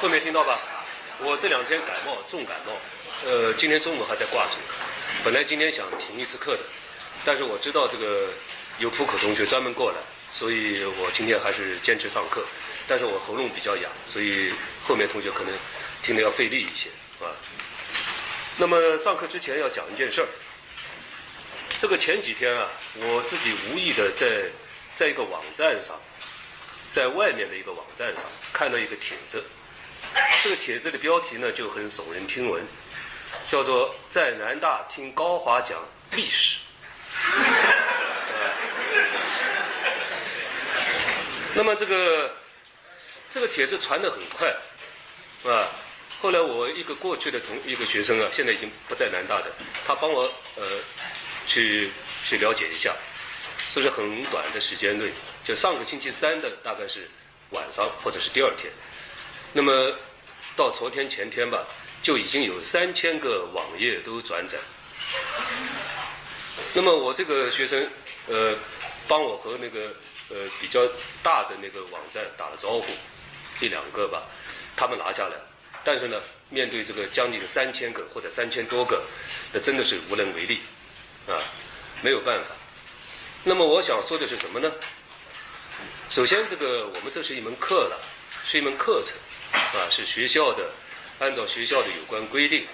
后面听到吧？我这两天感冒，重感冒，呃，今天中午还在挂水。本来今天想停一次课的，但是我知道这个有浦口同学专门过来，所以我今天还是坚持上课。但是我喉咙比较哑，所以后面同学可能听得要费力一些啊。那么上课之前要讲一件事儿。这个前几天啊，我自己无意的在在一个网站上，在外面的一个网站上看到一个帖子，这个帖子的标题呢就很耸人听闻，叫做“在南大听高华讲历史 ”。那么这个这个帖子传得很快，啊，后来我一个过去的同一个学生啊，现在已经不在南大的，他帮我呃。去去了解一下，所以很短的时间内，就上个星期三的大概是晚上或者是第二天，那么到昨天前天吧，就已经有三千个网页都转载。那么我这个学生呃，帮我和那个呃比较大的那个网站打了招呼，一两个吧，他们拿下来，但是呢，面对这个将近三千个或者三千多个，那真的是无能为力。啊，没有办法。那么我想说的是什么呢？首先，这个我们这是一门课了，是一门课程，啊，是学校的，按照学校的有关规定，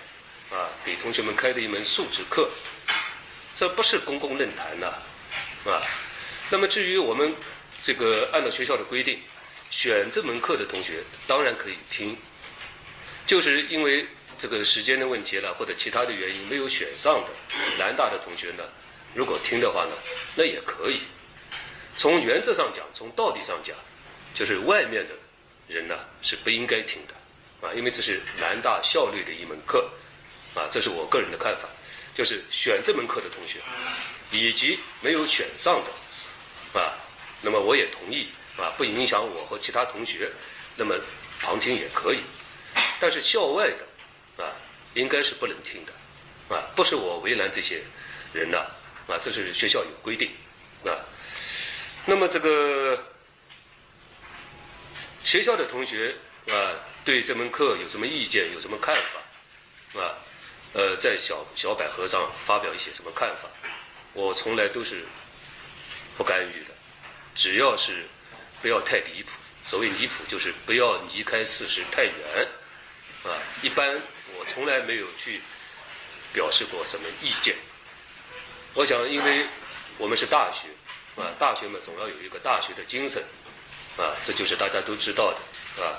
啊，给同学们开的一门素质课，这不是公共论坛呐，啊。那么至于我们这个按照学校的规定选这门课的同学，当然可以听，就是因为。这个时间的问题了，或者其他的原因没有选上的南大的同学呢，如果听的话呢，那也可以。从原则上讲，从道理上讲，就是外面的人呢是不应该听的，啊，因为这是南大效率的一门课，啊，这是我个人的看法。就是选这门课的同学，以及没有选上的，啊，那么我也同意，啊，不影响我和其他同学，那么旁听也可以。但是校外的。啊，应该是不能听的，啊，不是我为难这些人呢，啊，这是学校有规定，啊，那么这个学校的同学啊，对这门课有什么意见，有什么看法，啊，呃，在小小百合上发表一些什么看法，我从来都是不干预的，只要是不要太离谱，所谓离谱就是不要离开事实太远，啊，一般我。从来没有去表示过什么意见。我想，因为我们是大学，啊，大学嘛，总要有一个大学的精神，啊，这就是大家都知道的，啊，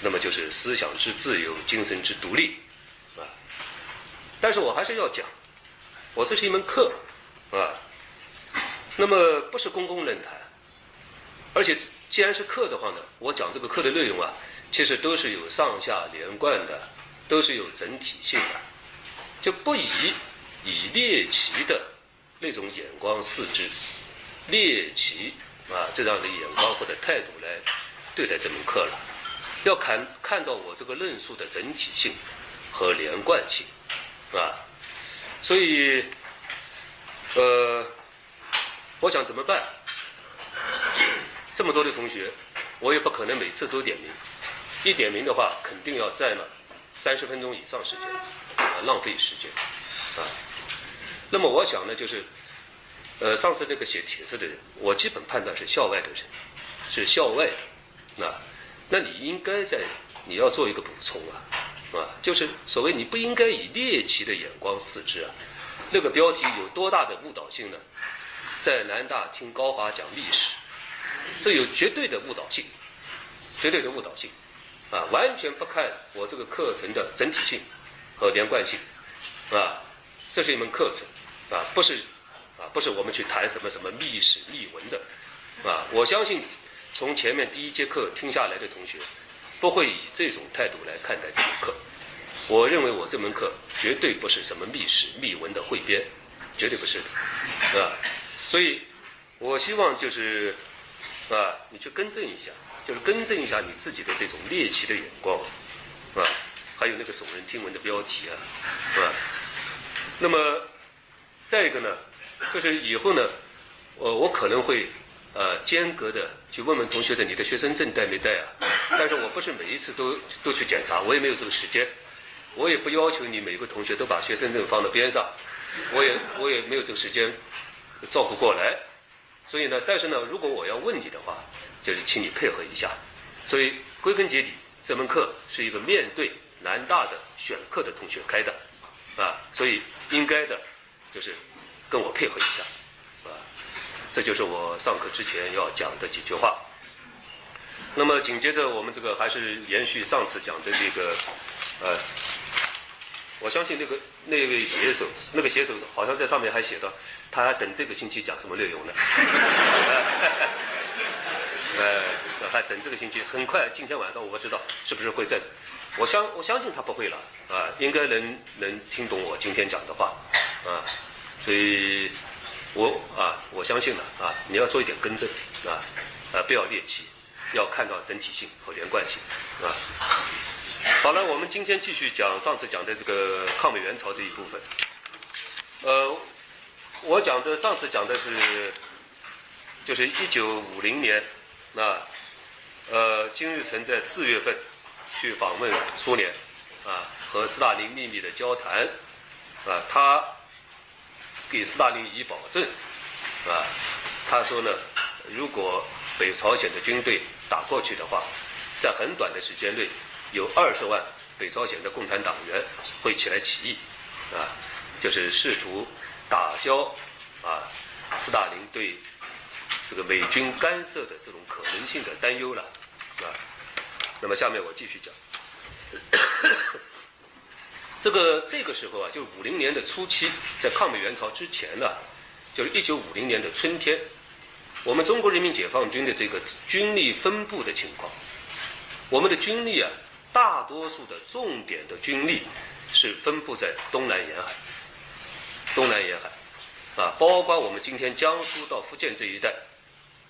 那么就是思想之自由，精神之独立，啊。但是我还是要讲，我这是一门课，啊，那么不是公共论坛，而且既然是课的话呢，我讲这个课的内容啊，其实都是有上下连贯的。都是有整体性的，就不以以猎奇的那种眼光视之，猎奇啊这样的眼光或者态度来对待这门课了，要看看到我这个论述的整体性和连贯性，啊，所以呃，我想怎么办？这么多的同学，我也不可能每次都点名，一点名的话，肯定要占了。三十分钟以上时间，啊，浪费时间，啊，那么我想呢，就是，呃，上次那个写帖子的人，我基本判断是校外的人，是校外的，啊，那你应该在你要做一个补充啊，啊，就是所谓你不应该以猎奇的眼光视之啊，那个标题有多大的误导性呢？在南大听高华讲历史，这有绝对的误导性，绝对的误导性。啊，完全不看我这个课程的整体性和连贯性，啊，这是一门课程，啊，不是，啊，不是我们去谈什么什么秘史秘文的，啊，我相信从前面第一节课听下来的同学，不会以这种态度来看待这门课。我认为我这门课绝对不是什么秘史秘文的汇编，绝对不是的，啊，所以我希望就是，啊，你去更正一下。就是更正一下你自己的这种猎奇的眼光，啊，还有那个耸人听闻的标题啊，是吧？那么再一个呢，就是以后呢，我，我可能会呃间隔的去问问同学的你的学生证带没带啊？但是我不是每一次都都去检查，我也没有这个时间，我也不要求你每个同学都把学生证放到边上，我也我也没有这个时间照顾过来。所以呢，但是呢，如果我要问你的话，就是请你配合一下。所以归根结底，这门课是一个面对南大的选课的同学开的，啊，所以应该的，就是跟我配合一下，啊，这就是我上课之前要讲的几句话。那么紧接着我们这个还是延续上次讲的这个，呃，我相信那个那位写手，那个写手好像在上面还写到。他还等这个星期讲什么内容呢？呃，还等这个星期，很快今天晚上我不知道是不是会在，我相我相信他不会了啊，应该能能听懂我今天讲的话啊，所以我啊我相信了啊，你要做一点更正啊，啊不要猎奇，要看到整体性和连贯性啊。好了，我们今天继续讲上次讲的这个抗美援朝这一部分，呃。我讲的上次讲的是，就是一九五零年，那呃金日成在四月份去访问苏联，啊和斯大林秘密的交谈，啊他给斯大林以保证，啊他说呢，如果北朝鲜的军队打过去的话，在很短的时间内，有二十万北朝鲜的共产党员会起来起义，啊就是试图。打消啊，斯大林对这个美军干涉的这种可能性的担忧了啊。那么下面我继续讲，这个这个时候啊，就五零年的初期，在抗美援朝之前呢，就是一九五零年的春天，我们中国人民解放军的这个军力分布的情况，我们的军力啊，大多数的重点的军力是分布在东南沿海。东南沿海，啊，包括我们今天江苏到福建这一带，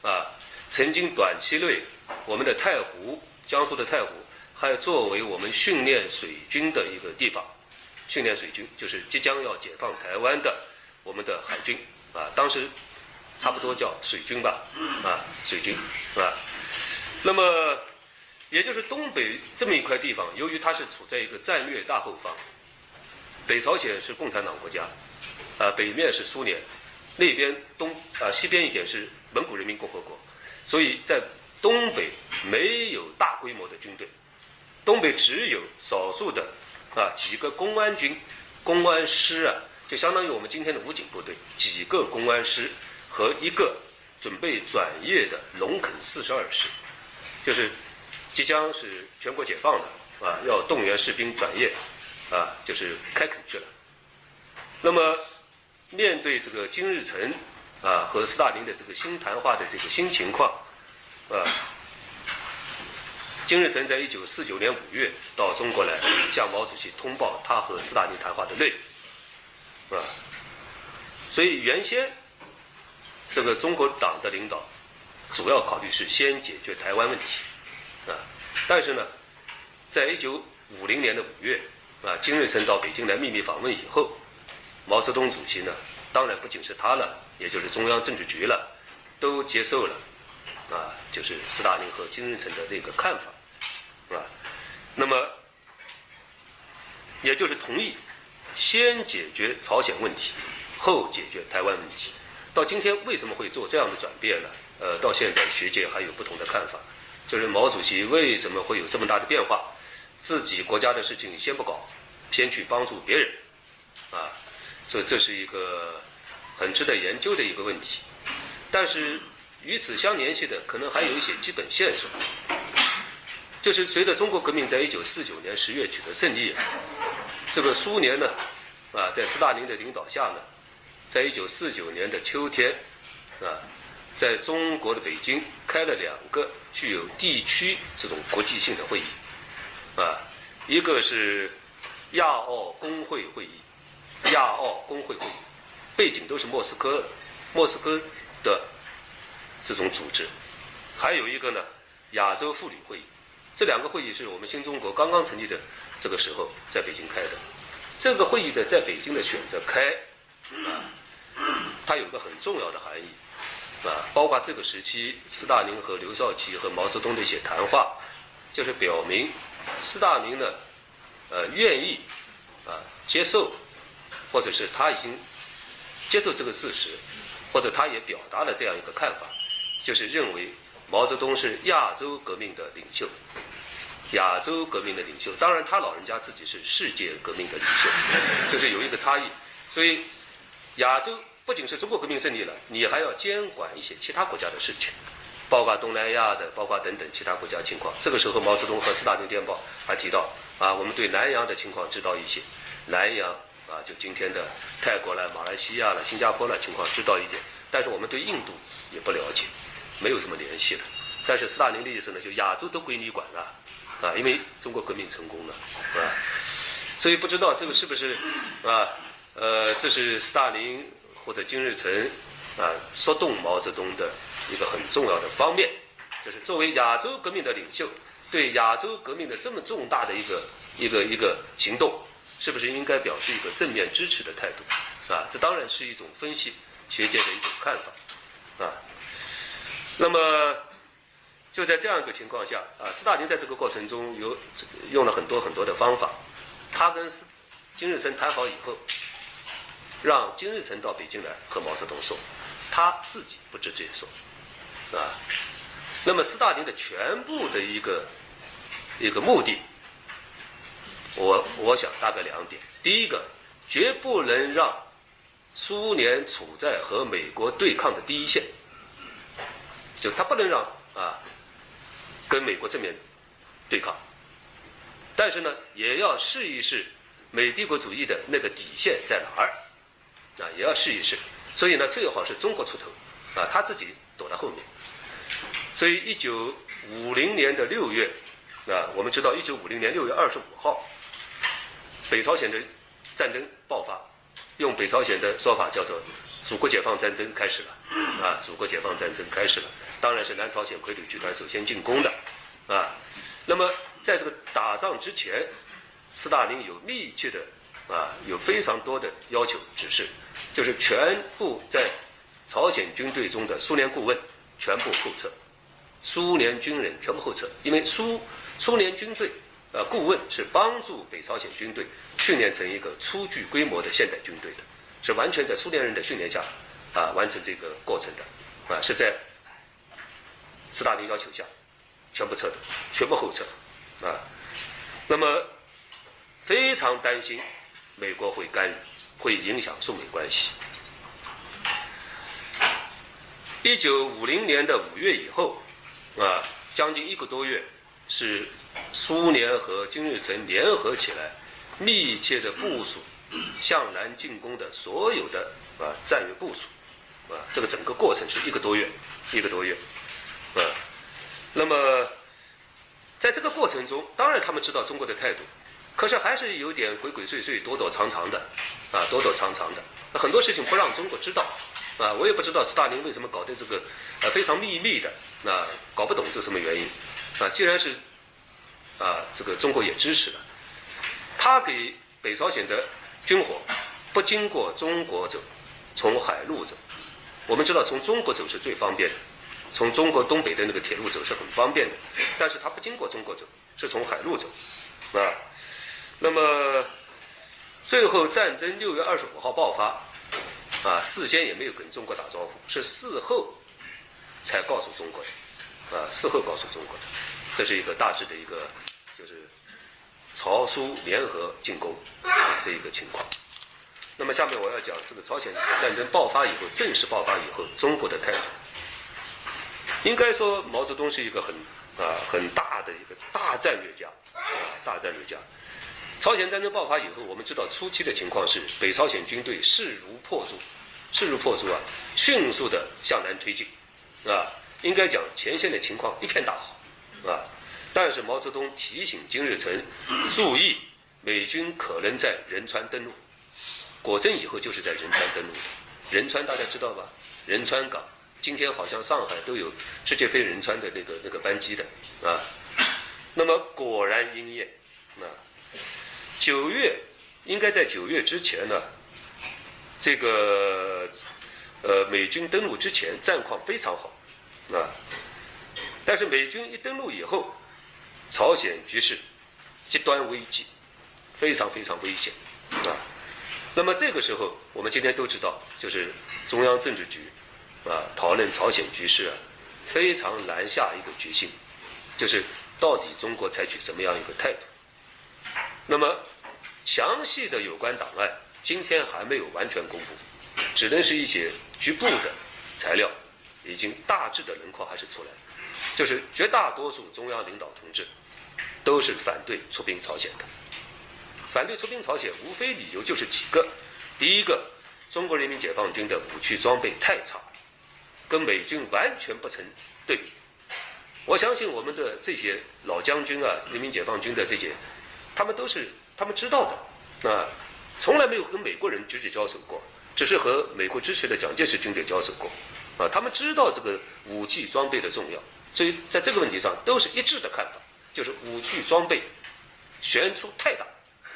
啊，曾经短期内，我们的太湖，江苏的太湖，还作为我们训练水军的一个地方，训练水军就是即将要解放台湾的我们的海军，啊，当时差不多叫水军吧，啊，水军，是吧？那么，也就是东北这么一块地方，由于它是处在一个战略大后方，北朝鲜是共产党国家。啊，北面是苏联，那边东啊西边一点是蒙古人民共和国，所以在东北没有大规模的军队，东北只有少数的啊几个公安军、公安师啊，就相当于我们今天的武警部队，几个公安师和一个准备转业的龙垦四十二师，就是即将是全国解放的啊，要动员士兵转业啊，就是开垦去了，那么。面对这个金日成啊和斯大林的这个新谈话的这个新情况，啊，金日成在一九四九年五月到中国来向毛主席通报他和斯大林谈话的内容，啊，所以原先这个中国党的领导主要考虑是先解决台湾问题，啊，但是呢，在一九五零年的五月啊，金日成到北京来秘密访问以后。毛泽东主席呢，当然不仅是他了，也就是中央政治局了，都接受了，啊，就是斯大林和金日成的那个看法，那么，也就是同意先解决朝鲜问题，后解决台湾问题。到今天为什么会做这样的转变呢？呃，到现在学界还有不同的看法，就是毛主席为什么会有这么大的变化？自己国家的事情先不搞，先去帮助别人，啊。所以这是一个很值得研究的一个问题，但是与此相联系的可能还有一些基本线索，就是随着中国革命在一九四九年十月取得胜利，这个苏联呢，啊，在斯大林的领导下呢，在一九四九年的秋天，啊，在中国的北京开了两个具有地区这种国际性的会议，啊，一个是亚奥工会会议。亚奥工会会议背景都是莫斯科，莫斯科的这种组织，还有一个呢，亚洲妇女会议，这两个会议是我们新中国刚刚成立的这个时候在北京开的。这个会议的在北京的选择开，啊，它有个很重要的含义，啊，包括这个时期斯大林和刘少奇和毛泽东的一些谈话，就是表明斯大林呢，呃，愿意啊接受，或者是他已经接受这个事实，或者他也表达了这样一个看法，就是认为毛泽东是亚洲革命的领袖，亚洲革命的领袖。当然，他老人家自己是世界革命的领袖，就是有一个差异。所以，亚洲。不仅是中国革命胜利了，你还要监管一些其他国家的事情，包括东南亚的，包括等等其他国家情况。这个时候，毛泽东和斯大林电报还提到啊，我们对南洋的情况知道一些，南洋啊，就今天的泰国了、马来西亚了、新加坡了情况知道一点，但是我们对印度也不了解，没有什么联系了。但是斯大林的意思呢，就亚洲都归你管了啊，因为中国革命成功了，啊？所以不知道这个是不是啊？呃，这是斯大林。或者金日成啊，说动毛泽东的一个很重要的方面，就是作为亚洲革命的领袖，对亚洲革命的这么重大的一个一个一个行动，是不是应该表示一个正面支持的态度？啊，这当然是一种分析学界的一种看法，啊。那么就在这样一个情况下，啊，斯大林在这个过程中有用了很多很多的方法，他跟斯金日成谈好以后。让金日成到北京来和毛泽东说，他自己不直接说，啊，那么斯大林的全部的一个一个目的，我我想大概两点：第一个，绝不能让苏联处在和美国对抗的第一线，就他不能让啊跟美国正面对抗，但是呢，也要试一试美帝国主义的那个底线在哪儿。啊，也要试一试，所以呢，最好是中国出头，啊，他自己躲在后面。所以，一九五零年的六月，啊，我们知道，一九五零年六月二十五号，北朝鲜的战争爆发，用北朝鲜的说法叫做“祖国解放战争”开始了，啊，祖国解放战争开始了，当然是南朝鲜傀儡集团首先进攻的，啊，那么在这个打仗之前，斯大林有密切的，啊，有非常多的要求指示。就是全部在朝鲜军队中的苏联顾问全部后撤，苏联军人全部后撤，因为苏苏联军队呃顾问是帮助北朝鲜军队训练成一个初具规模的现代军队的，是完全在苏联人的训练下啊完成这个过程的，啊是在斯大林要求下全部撤的，全部后撤啊，那么非常担心美国会干预。会影响中美关系。一九五零年的五月以后，啊，将近一个多月，是苏联和金日成联合起来，密切的部署向南进攻的所有的啊战略部署，啊，这个整个过程是一个多月，一个多月，呃，那么在这个过程中，当然他们知道中国的态度。可是还是有点鬼鬼祟祟、躲躲藏藏的，啊，躲躲藏藏的。很多事情不让中国知道，啊，我也不知道斯大林为什么搞的这个，呃，非常秘密的，啊，搞不懂这什么原因，啊，既然是，啊，这个中国也支持了，他给北朝鲜的军火不经过中国走，从海路走。我们知道从中国走是最方便的，从中国东北的那个铁路走是很方便的，但是他不经过中国走，是从海路走，啊。那么，最后战争六月二十五号爆发，啊，事先也没有跟中国打招呼，是事后才告诉中国的，啊，事后告诉中国的，这是一个大致的一个就是朝苏联合进攻的一个情况。那么下面我要讲这个朝鲜战争爆发以后，正式爆发以后，中国的态度。应该说，毛泽东是一个很啊很大的一个大战略家，啊，大战略家。朝鲜战争爆发以后，我们知道初期的情况是北朝鲜军队势如破竹，势如破竹啊，迅速的向南推进，啊，应该讲前线的情况一片大好，啊，但是毛泽东提醒金日成注意美军可能在仁川登陆，果真以后就是在仁川登陆的，仁川大家知道吧？仁川港，今天好像上海都有世界飞仁川的那个那个班机的，啊，那么果然应验，啊。九月，应该在九月之前呢，这个呃，美军登陆之前战况非常好，啊，但是美军一登陆以后，朝鲜局势极端危机，非常非常危险，啊，那么这个时候，我们今天都知道，就是中央政治局啊讨论朝鲜局势啊，非常难下一个决心，就是到底中国采取什么样一个态度。那么详细的有关档案今天还没有完全公布，只能是一些局部的材料，已经大致的轮廓还是出来，就是绝大多数中央领导同志都是反对出兵朝鲜的。反对出兵朝鲜，无非理由就是几个：第一个，中国人民解放军的武器装备太差，跟美军完全不成对比。我相信我们的这些老将军啊，人民解放军的这些，他们都是他们知道的，啊，从来没有跟美国人直接交手过，只是和美国支持的蒋介石军队交手过，啊，他们知道这个武器装备的重要，所以在这个问题上都是一致的看法，就是武器装备悬殊太大。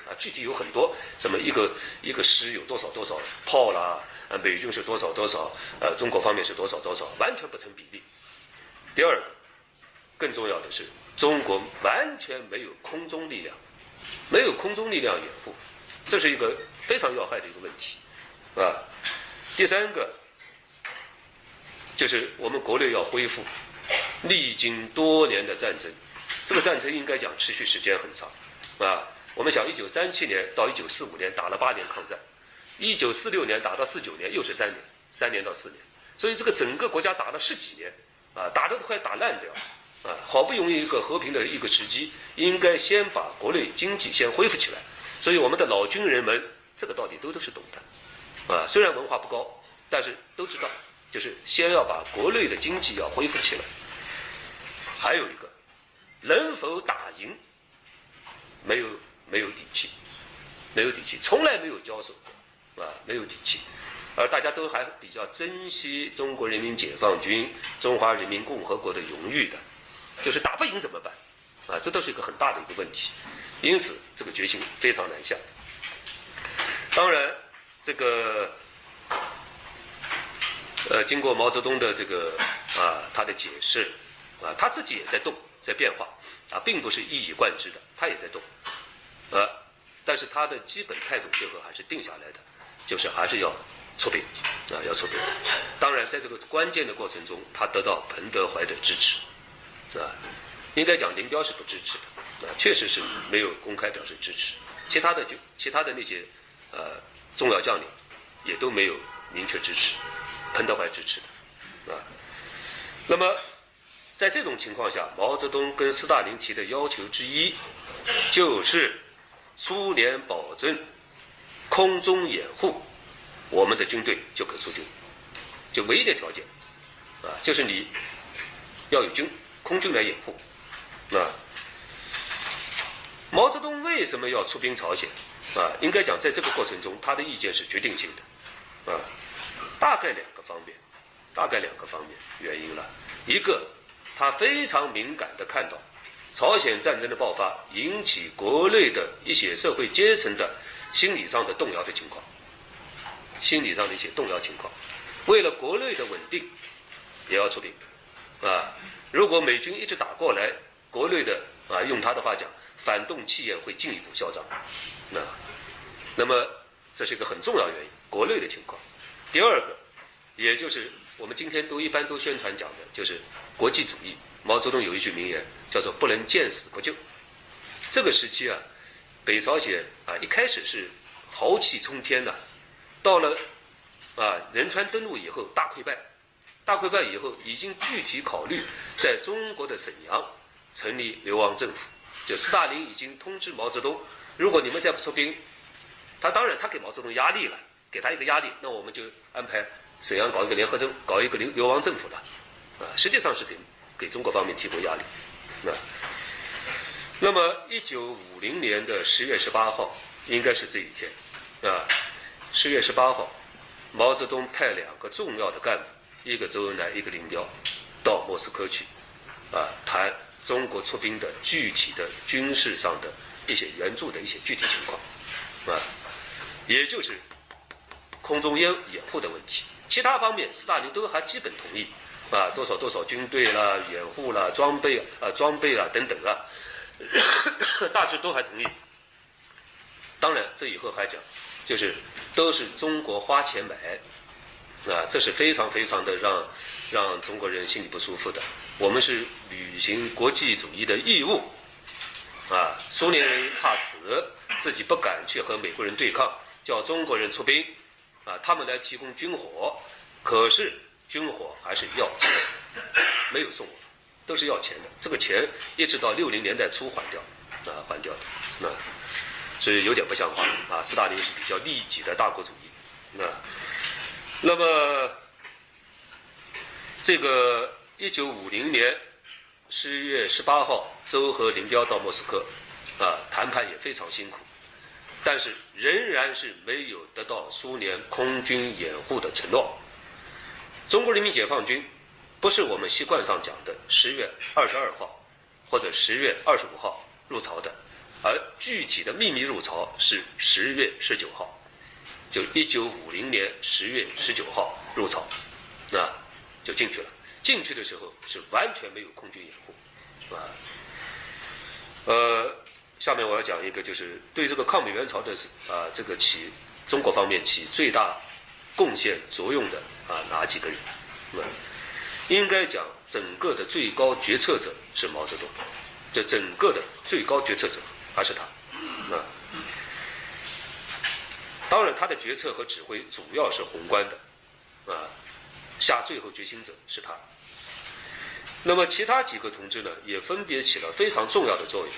啊具体有很多，什么一个一个师有多少多少炮啦，呃，美军是多少多少，呃，中国方面是多少多少，完全不成比例。第二个，更重要的是，中国完全没有空中力量，没有空中力量掩护，这是一个非常要害的一个问题，啊。第三个，就是我们国内要恢复，历经多年的战争，这个战争应该讲持续时间很长，啊。我们想，一九三七年到一九四五年打了八年抗战，一九四六年打到四九年又是三年，三年到四年，所以这个整个国家打了十几年，啊，打得都快打烂掉，啊，好不容易一个和平的一个时机，应该先把国内经济先恢复起来。所以我们的老军人们这个道理都都是懂的，啊，虽然文化不高，但是都知道，就是先要把国内的经济要恢复起来。还有一个，能否打赢，没有。没有底气，没有底气，从来没有交手，啊，没有底气，而大家都还比较珍惜中国人民解放军、中华人民共和国的荣誉的，就是打不赢怎么办？啊，这都是一个很大的一个问题，因此这个决心非常难下。当然，这个，呃，经过毛泽东的这个啊，他的解释，啊，他自己也在动，在变化，啊，并不是一以贯之的，他也在动。呃，但是他的基本态度最后还是定下来的，就是还是要出兵，啊，要出兵。当然，在这个关键的过程中，他得到彭德怀的支持，啊，应该讲林彪是不支持的，啊，确实是没有公开表示支持。其他的就其他的那些呃重要将领也都没有明确支持，彭德怀支持的，啊。那么在这种情况下，毛泽东跟斯大林提的要求之一就是。苏联保证空中掩护，我们的军队就可出军，就唯一的条件，啊，就是你要有军空军来掩护，啊。毛泽东为什么要出兵朝鲜？啊，应该讲在这个过程中，他的意见是决定性的，啊，大概两个方面，大概两个方面原因了，一个他非常敏感的看到。朝鲜战争的爆发引起国内的一些社会阶层的心理上的动摇的情况，心理上的一些动摇情况，为了国内的稳定，也要出兵，啊，如果美军一直打过来，国内的啊，用他的话讲，反动气焰会进一步嚣张，那，那么这是一个很重要原因，国内的情况。第二个，也就是我们今天都一般都宣传讲的，就是国际主义。毛泽东有一句名言，叫做“不能见死不救”。这个时期啊，北朝鲜啊一开始是豪气冲天的，到了啊仁川登陆以后大溃败，大溃败以后已经具体考虑在中国的沈阳成立流亡政府。就斯大林已经通知毛泽东，如果你们再不出兵，他当然他给毛泽东压力了，给他一个压力，那我们就安排沈阳搞一个联合政，搞一个流流亡政府了，啊，实际上是给。给中国方面提供压力，那那么一九五零年的十月十八号应该是这一天，啊，十月十八号，毛泽东派两个重要的干部，一个周恩来，一个林彪，到莫斯科去，啊，谈中国出兵的具体的军事上的一些援助的一些具体情况，啊，也就是空中掩掩护的问题。其他方面斯大林都还基本同意，啊，多少多少军队啦、掩护啦、装备啊、装备啦等等啊，大致都还同意。当然，这以后还讲，就是都是中国花钱买，啊，这是非常非常的让让中国人心里不舒服的。我们是履行国际主义的义务，啊，苏联人怕死，自己不敢去和美国人对抗，叫中国人出兵，啊，他们来提供军火，可是军火还是要钱，没有送，都是要钱的。这个钱一直到六零年代初还掉，啊，还掉的，啊。是有点不像话啊！斯大林是比较利己的大国主义，啊，那么这个一九五零年十一月十八号，周和林彪到莫斯科，啊，谈判也非常辛苦，但是仍然是没有得到苏联空军掩护的承诺。中国人民解放军不是我们习惯上讲的十月二十二号或者十月二十五号入朝的。而具体的秘密入朝是十月十九号，就一九五零年十月十九号入朝，啊，就进去了。进去的时候是完全没有空军掩护，啊，呃，下面我要讲一个，就是对这个抗美援朝的啊，这个起中国方面起最大贡献作用的啊哪几个人？啊，应该讲整个的最高决策者是毛泽东，这整个的最高决策者。还是他，啊，当然他的决策和指挥主要是宏观的，啊，下最后决心者是他。那么其他几个同志呢，也分别起了非常重要的作用。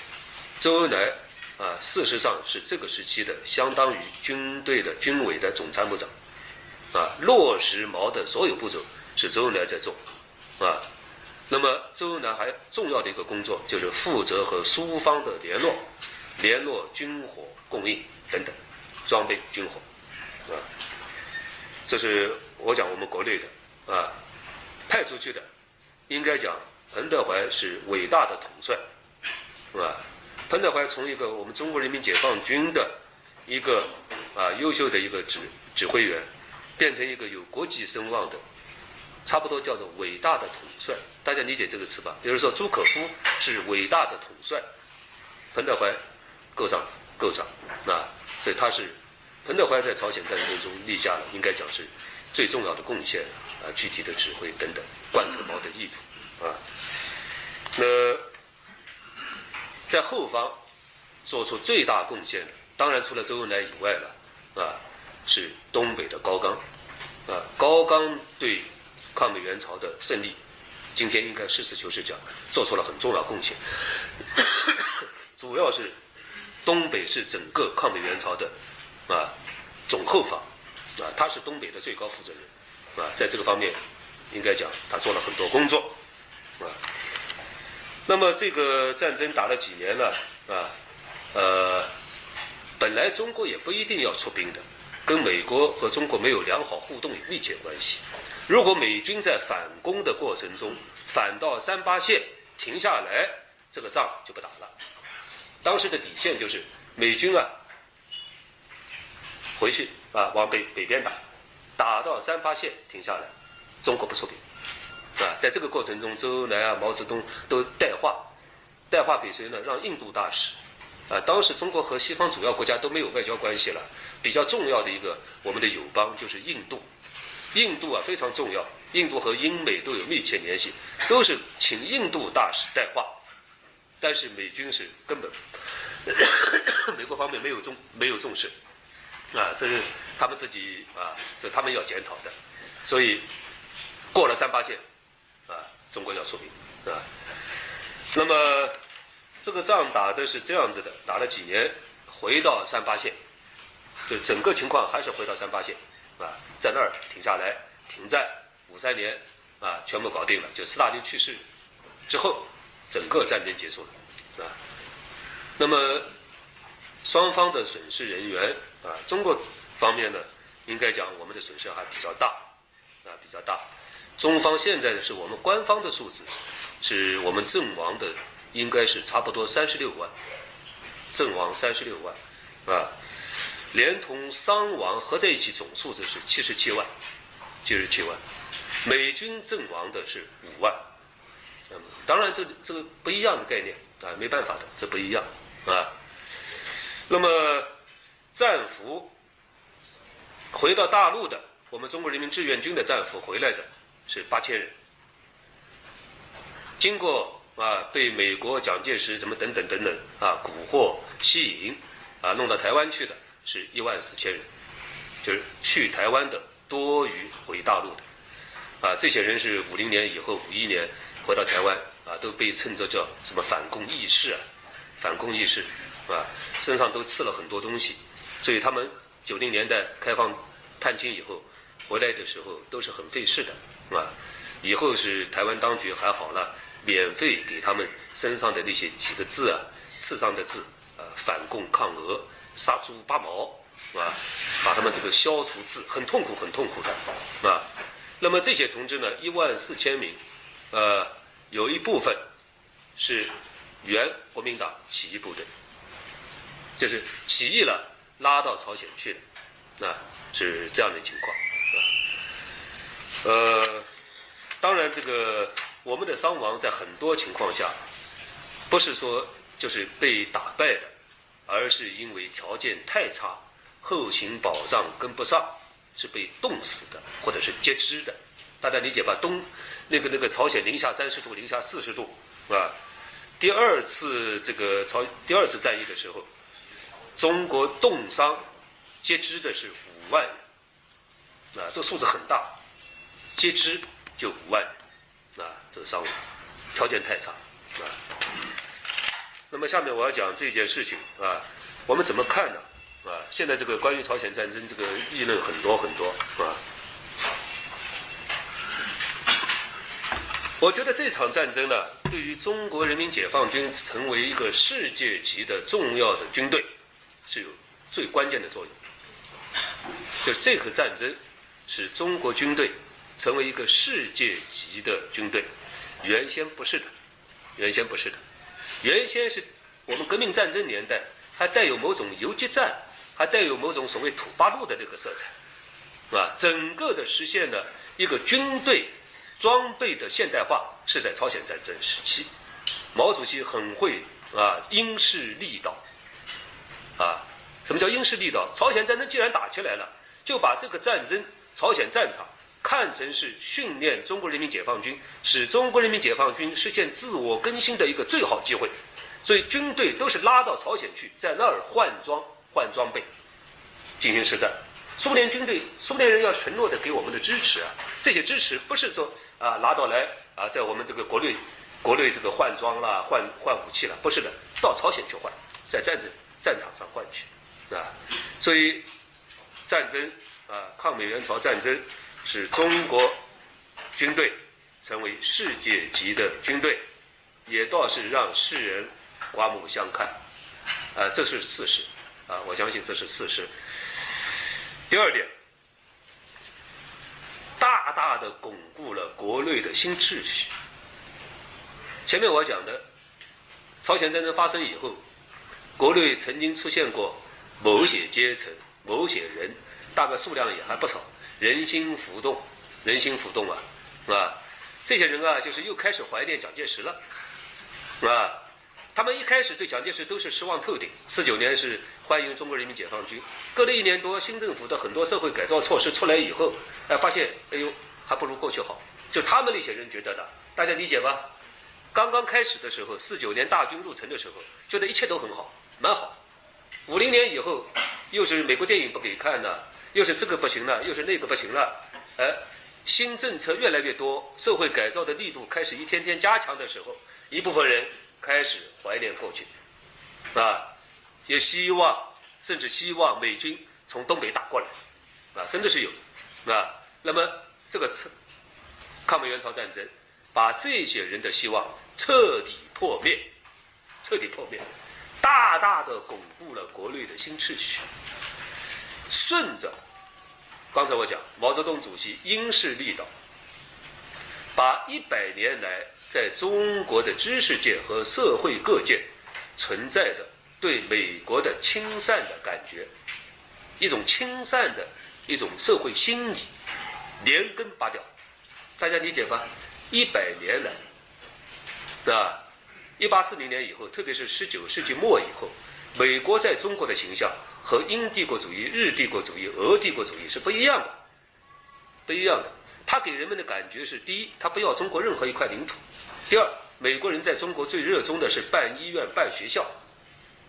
周恩来啊，事实上是这个时期的相当于军队的军委的总参谋长，啊，落实毛的所有步骤是周恩来在做，啊。那么，周恩来还重要的一个工作就是负责和苏方的联络，联络军火供应等等，装备军火，啊，这是我讲我们国内的啊，派出去的，应该讲彭德怀是伟大的统帅，是吧？彭德怀从一个我们中国人民解放军的一个啊优秀的一个指指挥员，变成一个有国际声望的。差不多叫做伟大的统帅，大家理解这个词吧？比如说朱可夫是伟大的统帅，彭德怀够上够上，啊，所以他是彭德怀在朝鲜战争中立下了应该讲是最重要的贡献啊，具体的指挥等等，贯彻毛的意图啊。那在后方做出最大贡献的，当然除了周恩来以外了啊，是东北的高岗啊，高岗对。抗美援朝的胜利，今天应该实事求是讲，做出了很重要贡献。主要是东北是整个抗美援朝的啊总后方啊，他是东北的最高负责人啊，在这个方面应该讲他做了很多工作啊。那么这个战争打了几年了啊？呃，本来中国也不一定要出兵的，跟美国和中国没有良好互动有密切关系。如果美军在反攻的过程中反到三八线停下来，这个仗就不打了。当时的底线就是美军啊回去啊往北北边打，打到三八线停下来，中国不出兵是吧。在这个过程中，周恩来啊、毛泽东都带话，带话给谁呢？让印度大使啊。当时中国和西方主要国家都没有外交关系了，比较重要的一个我们的友邦就是印度。印度啊非常重要，印度和英美都有密切联系，都是请印度大使带话，但是美军是根本，美国方面没有重没有重视，啊，这是他们自己啊，这他们要检讨的，所以过了三八线，啊，中国要出兵，啊，那么这个仗打的是这样子的，打了几年，回到三八线，就整个情况还是回到三八线。啊，在那儿停下来，停战五三年，啊，全部搞定了。就斯大林去世之后，整个战争结束了，啊。那么双方的损失人员啊，中国方面呢，应该讲我们的损失还比较大，啊，比较大。中方现在是我们官方的数字，是我们阵亡的应该是差不多三十六万，阵亡三十六万，啊。连同伤亡合在一起，总数字是七十七万，七十七万，美军阵亡的是五万。当然这这个不一样的概念啊，没办法的，这不一样啊。那么战俘回到大陆的，我们中国人民志愿军的战俘回来的是八千人，经过啊被美国蒋介石什么等等等等啊蛊惑吸引啊弄到台湾去的是一万四千人，就是去台湾的多于回大陆的啊这些人是五零年以后五一年回到台湾啊都被称作叫什么反共义士啊反共义士。啊，身上都刺了很多东西，所以他们九零年代开放探亲以后回来的时候都是很费事的，啊？以后是台湾当局还好了，免费给他们身上的那些几个字啊，刺上的字，呃，反共抗俄，杀猪拔毛，是吧？把他们这个消除字，很痛苦，很痛苦的，是吧？那么这些同志呢，一万四千名，呃，有一部分是原国民党起义部队。就是起义了，拉到朝鲜去的，啊，是这样的情况，是吧？呃，当然，这个我们的伤亡在很多情况下，不是说就是被打败的，而是因为条件太差，后勤保障跟不上，是被冻死的，或者是截肢的。大家理解吧？东那个那个朝鲜零下三十度、零下四十度，是吧？第二次这个朝第二次战役的时候。中国冻伤、截肢的是五万人，啊，这个数字很大，截肢就五万人，啊，这个伤亡条件太差，啊。那么下面我要讲这件事情啊，我们怎么看呢？啊，现在这个关于朝鲜战争这个议论很多很多，啊。我觉得这场战争呢，对于中国人民解放军成为一个世界级的重要的军队。是有最关键的作用，就是这个战争使中国军队成为一个世界级的军队，原先不是的，原先不是的，原先是我们革命战争年代还带有某种游击战，还带有某种所谓土八路的那个色彩，是吧？整个的实现了一个军队装备的现代化是在朝鲜战争时期，毛主席很会啊因势利导。啊，什么叫因势利导？朝鲜战争既然打起来了，就把这个战争朝鲜战场看成是训练中国人民解放军，使中国人民解放军实现自我更新的一个最好机会。所以军队都是拉到朝鲜去，在那儿换装、换装备，进行实战。苏联军队、苏联人要承诺的给我们的支持啊，这些支持不是说啊拿到来啊，在我们这个国内、国内这个换装啦、换换武器了，不是的，到朝鲜去换，在战争。战场上换取，啊，所以战争啊，抗美援朝战争使中国军队成为世界级的军队，也倒是让世人刮目相看，啊，这是事实，啊，我相信这是事实。第二点，大大的巩固了国内的新秩序。前面我讲的，朝鲜战争发生以后。国内曾经出现过某些阶层、某些人，大概数量也还不少，人心浮动，人心浮动啊，啊，这些人啊，就是又开始怀念蒋介石了，啊，他们一开始对蒋介石都是失望透顶。四九年是欢迎中国人民解放军，隔了一年多，新政府的很多社会改造措施出来以后，哎，发现，哎呦，还不如过去好，就他们那些人觉得的，大家理解吧？刚刚开始的时候，四九年大军入城的时候，觉得一切都很好。蛮好，五零年以后，又是美国电影不给看了，又是这个不行了，又是那个不行了，哎，新政策越来越多，社会改造的力度开始一天天加强的时候，一部分人开始怀念过去，啊，也希望甚至希望美军从东北打过来，啊，真的是有，啊，那么这个彻抗美援朝战争，把这些人的希望彻底破灭，彻底破灭。大大的巩固了国内的新秩序。顺着刚才我讲，毛泽东主席因势利导，把一百年来在中国的知识界和社会各界存在的对美国的亲善的感觉，一种亲善的一种社会心理，连根拔掉，大家理解吧？一百年来，啊，一八四零年以后，特别是十九世纪末以后，美国在中国的形象和英帝国主义、日帝国主义、俄帝国主义是不一样的，不一样的。他给人们的感觉是：第一，他不要中国任何一块领土；第二，美国人在中国最热衷的是办医院、办学校，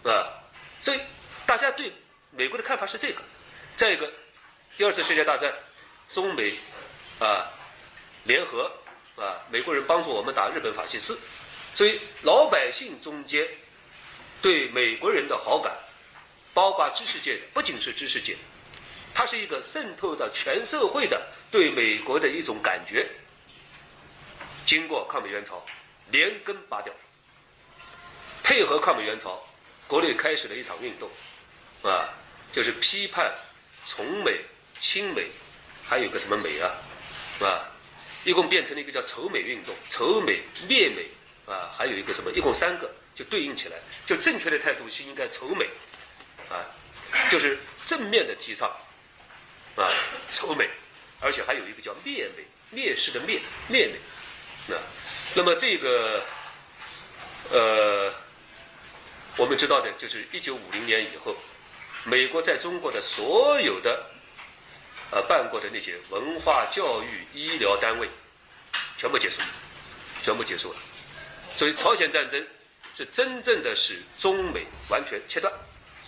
啊，所以大家对美国的看法是这个。再一个，第二次世界大战，中美啊联合啊，美国人帮助我们打日本法西斯，所以老百姓中间对美国人的好感，包括知识界的，不仅是知识界，它是一个渗透到全社会的对美国的一种感觉。经过抗美援朝，连根拔掉，配合抗美援朝，国内开始了一场运动，啊，就是批判。崇美、亲美，还有个什么美啊？啊，一共变成了一个叫仇美运动，仇美灭美啊，还有一个什么？一共三个，就对应起来，就正确的态度是应该仇美，啊，就是正面的提倡啊，仇美，而且还有一个叫灭美，蔑视的蔑，灭美，啊，那么这个呃，我们知道的就是一九五零年以后。美国在中国的所有的呃办过的那些文化、教育、医疗单位，全部结束，全部结束了。所以朝鲜战争是真正的使中美完全切断，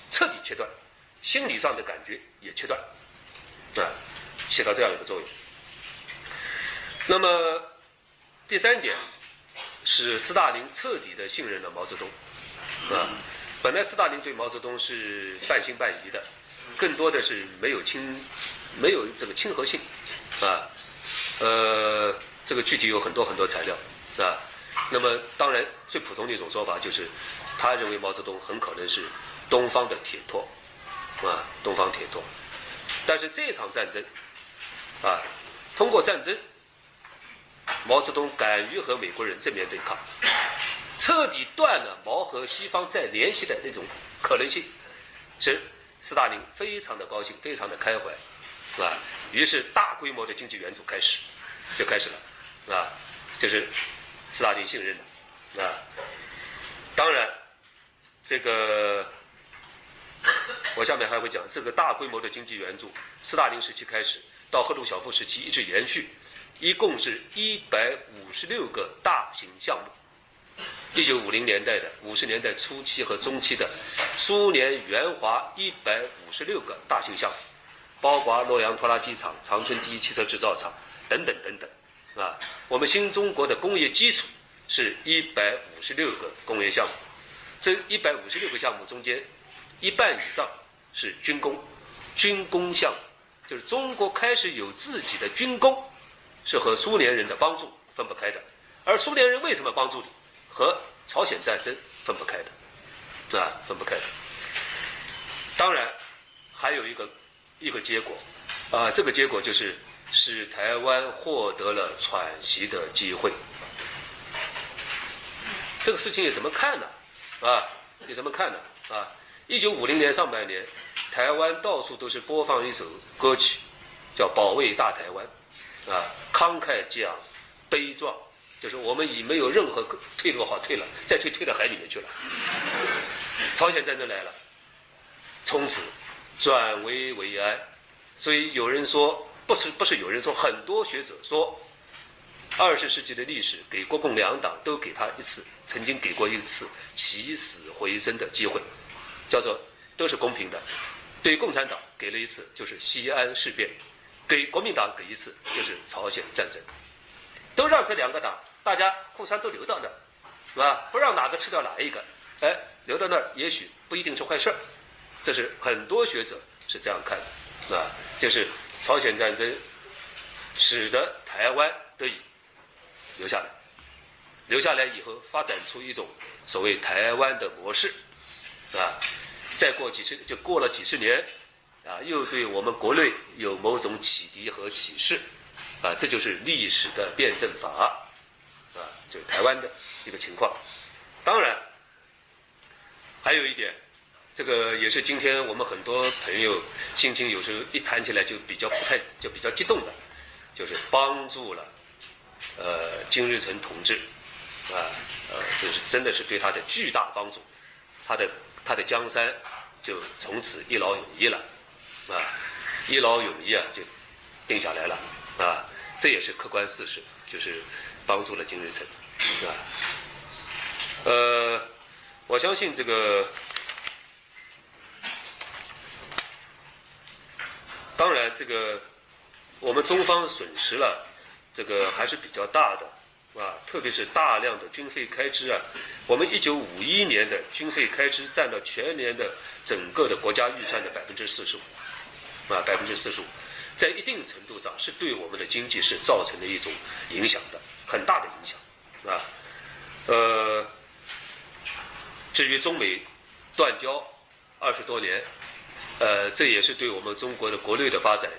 彻底切断，心理上的感觉也切断，啊，起到这样一个作用。那么第三点，是斯大林彻底的信任了毛泽东，啊。本来斯大林对毛泽东是半信半疑的，更多的是没有亲，没有这个亲和性，啊，呃，这个具体有很多很多材料，是吧？那么当然最普通的一种说法就是，他认为毛泽东很可能是东方的铁托，啊，东方铁托。但是这场战争，啊，通过战争，毛泽东敢于和美国人正面对抗。彻底断了毛和西方再联系的那种可能性，使斯大林非常的高兴，非常的开怀，啊？于是大规模的经济援助开始，就开始了，啊？就是斯大林信任的，啊，当然，这个我下面还会讲这个大规模的经济援助，斯大林时期开始到赫鲁晓夫时期一直延续，一共是一百五十六个大型项目。一九五零年代的五十年代初期和中期的苏联援华一百五十六个大型项目，包括洛阳拖拉机厂、长春第一汽车制造厂等等等等，啊，我们新中国的工业基础是一百五十六个工业项目，这一百五十六个项目中间，一半以上是军工，军工项目就是中国开始有自己的军工，是和苏联人的帮助分不开的，而苏联人为什么帮助你？和朝鲜战争分不开的，是吧？分不开的。当然，还有一个一个结果，啊，这个结果就是使台湾获得了喘息的机会。这个事情你怎么看呢？啊，你怎么看呢？啊，一九五零年上半年，台湾到处都是播放一首歌曲，叫《保卫大台湾》，啊，慷慨激昂，悲壮。就是我们已没有任何退路好退了，再退退到海里面去了。朝鲜战争来了，从此转危为安。所以有人说，不是不是有人说，很多学者说，二十世纪的历史给国共两党都给他一次，曾经给过一次起死回生的机会，叫做都是公平的。对共产党给了一次，就是西安事变；给国民党给一次，就是朝鲜战争。都让这两个党。大家互相都留到那儿，是吧？不让哪个吃掉哪一个，哎，留到那儿也许不一定是坏事儿。这是很多学者是这样看的，是吧？就是朝鲜战争使得台湾得以留下来，留下来以后发展出一种所谓台湾的模式，啊，再过几十就过了几十年，啊，又对我们国内有某种启迪和启示，啊，这就是历史的辩证法。啊就是台湾的一个情况，当然还有一点，这个也是今天我们很多朋友心情有时候一谈起来就比较不太就比较激动的，就是帮助了呃金日成同志啊呃这是真的是对他的巨大帮助，他的他的江山就从此一劳永逸了啊一劳永逸啊就定下来了啊这也是客观事实，就是帮助了金日成啊呃我相信这个。当然，这个我们中方损失了，这个还是比较大的，啊，特别是大量的军费开支啊。我们一九五一年的军费开支占到全年的整个的国家预算的百分之四十五，啊，百分之四十五，在一定程度上是对我们的经济是造成了一种影响的，很大的影响，啊，呃，至于中美断交二十多年。呃，这也是对我们中国的国内的发展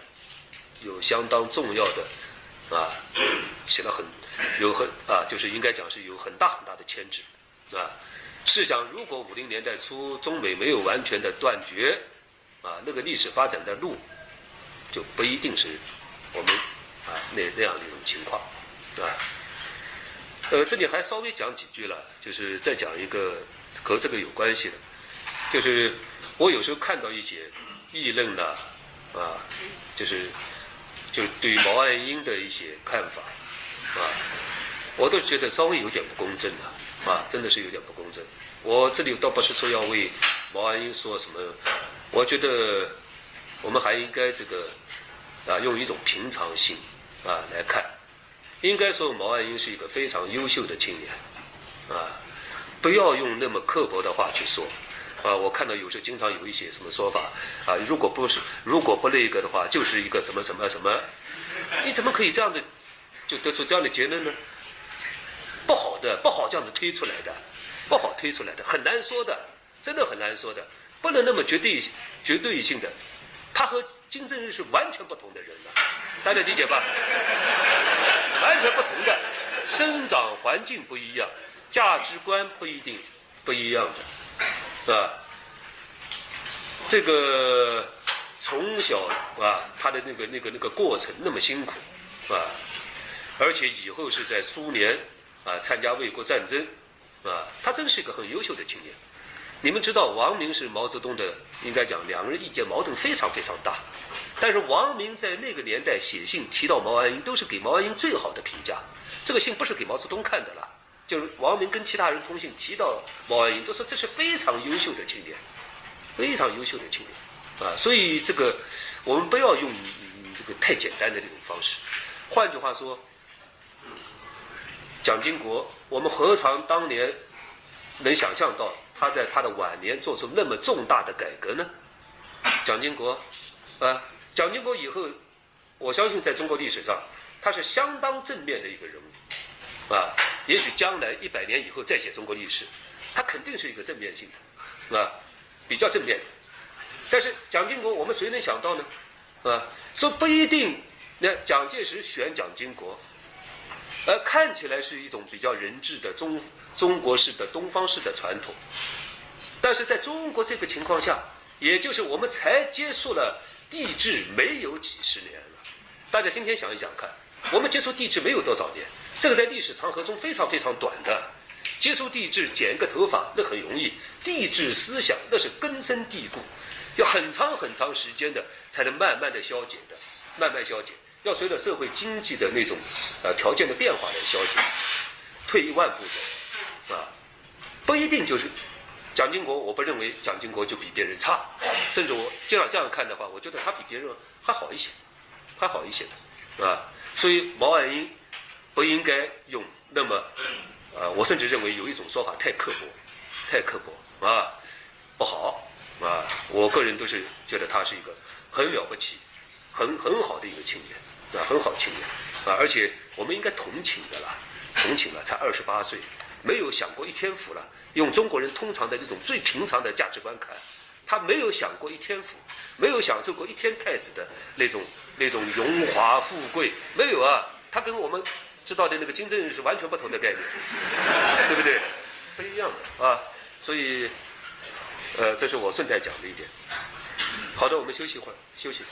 有相当重要的啊，起了很有很啊，就是应该讲是有很大很大的牵制啊。试想，如果五零年代初中美没有完全的断绝啊，那个历史发展的路就不一定是我们啊那那样的一种情况啊。呃，这里还稍微讲几句了，就是再讲一个和这个有关系的，就是。我有时候看到一些议论呢，啊，就是就对毛岸英的一些看法，啊，我都觉得稍微有点不公正了，啊，真的是有点不公正。我这里倒不是说要为毛岸英说什么，我觉得我们还应该这个啊，用一种平常心啊来看，应该说毛岸英是一个非常优秀的青年，啊，不要用那么刻薄的话去说。啊，我看到有时候经常有一些什么说法，啊，如果不是如果不那个的话，就是一个什么什么什么，你怎么可以这样子就得出这样的结论呢？不好的，不好这样子推出来的，不好推出来的，很难说的，真的很难说的，不能那么绝对绝对性的，他和金正日是完全不同的人了，大家理解吧？完全不同的，生长环境不一样，价值观不一定不一样的。是吧？这个从小啊，他的那个那个那个过程那么辛苦，啊，而且以后是在苏联啊参加卫国战争，啊，他真是一个很优秀的青年。你们知道，王明是毛泽东的，应该讲两个人意见矛盾非常非常大，但是王明在那个年代写信提到毛岸英，都是给毛岸英最好的评价。这个信不是给毛泽东看的了。就是王明跟其他人通信提到毛岸英，都说这是非常优秀的青年，非常优秀的青年，啊，所以这个我们不要用这个太简单的这种方式。换句话说，蒋经国，我们何尝当年能想象到他在他的晚年做出那么重大的改革呢？蒋经国，啊，蒋经国以后，我相信在中国历史上，他是相当正面的一个人物，啊。也许将来一百年以后再写中国历史，它肯定是一个正面性的，啊，比较正面。但是蒋经国，我们谁能想到呢？啊，说不一定。那蒋介石选蒋经国，呃，看起来是一种比较人治的中中国式的东方式的传统，但是在中国这个情况下，也就是我们才接触了帝制没有几十年了。大家今天想一想看，我们接触帝制没有多少年。这个在历史长河中非常非常短的，接触帝制剪个头发那很容易，帝制思想那是根深蒂固，要很长很长时间的才能慢慢的消解的，慢慢消解，要随着社会经济的那种呃条件的变化来消解。退一万步讲，啊，不一定就是蒋经国，我不认为蒋经国就比别人差，甚至我这样这样看的话，我觉得他比别人还好一些，还好一些的，啊，所以毛岸英。不应该用那么，呃，我甚至认为有一种说法太刻薄，太刻薄啊，不好啊。我个人都是觉得他是一个很了不起、很很好的一个青年，啊，很好青年啊。而且我们应该同情的啦，同情了，才二十八岁，没有享过一天福了。用中国人通常的这种最平常的价值观看，他没有享过一天福，没有享受过一天太子的那种那种荣华富贵，没有啊。他跟我们。知道的那个金正日是完全不同的概念，对不对？不一样的啊，所以，呃，这是我顺带讲的一点。好的，我们休息一会儿，休息。